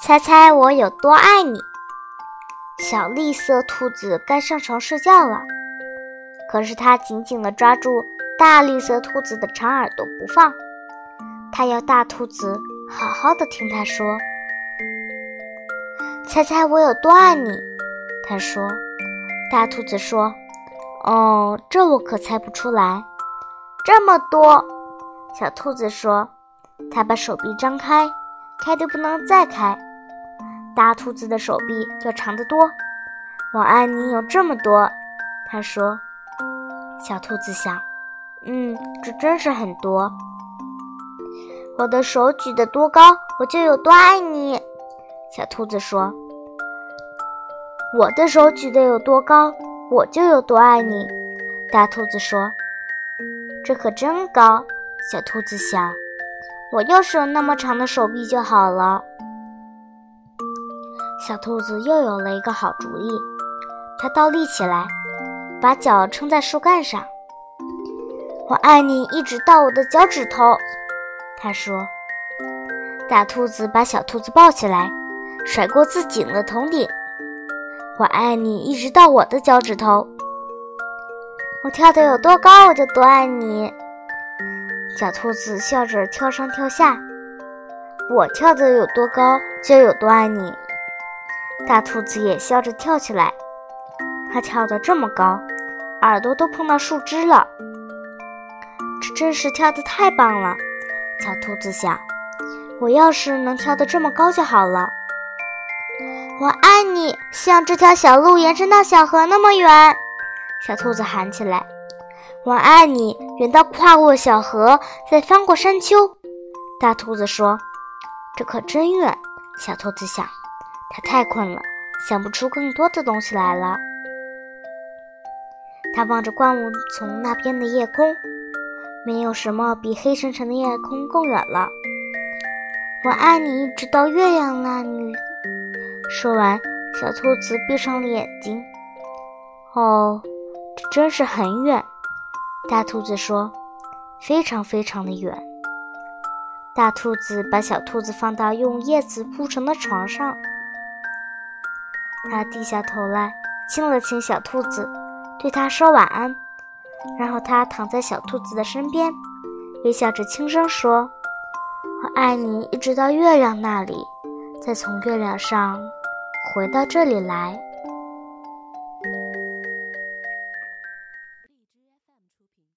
猜猜我有多爱你。”小绿色兔子该上床睡觉了，可是它紧紧地抓住大绿色兔子的长耳朵不放。它要大兔子好好的听它说：“猜猜我有多爱你。”它说。大兔子说：“哦，这我可猜不出来。”这么多，小兔子说：“它把手臂张开，开得不能再开。”大兔子的手臂要长得多。我爱你有这么多，他说。小兔子想：“嗯，这真是很多。”我的手举得多高，我就有多爱你。小兔子说：“我的手举得有多高，我就有多爱你。”大兔子说。这可真高，小兔子想，我要是有那么长的手臂就好了。小兔子又有了一个好主意，它倒立起来，把脚撑在树干上。我爱你一直到我的脚趾头，它说。大兔子把小兔子抱起来，甩过自己的头顶。我爱你一直到我的脚趾头。我跳得有多高，我就多爱你。小兔子笑着跳上跳下。我跳得有多高，就有多爱你。大兔子也笑着跳起来。它跳得这么高，耳朵都碰到树枝了。这真是跳得太棒了。小兔子想：我要是能跳得这么高就好了。我爱你，像这条小路延伸到小河那么远。小兔子喊起来：“我爱你，远到跨过小河，再翻过山丘。”大兔子说：“这可真远。”小兔子想，它太困了，想不出更多的东西来了。它望着灌木丛那边的夜空，没有什么比黑沉沉的夜空更远了。我爱你，一直到月亮那里。说完，小兔子闭上了眼睛。哦。这真是很远，大兔子说：“非常非常的远。”大兔子把小兔子放到用叶子铺成的床上，他低下头来亲了亲小兔子，对它说晚安，然后他躺在小兔子的身边，微笑着轻声说：“我爱你，一直到月亮那里，再从月亮上回到这里来。”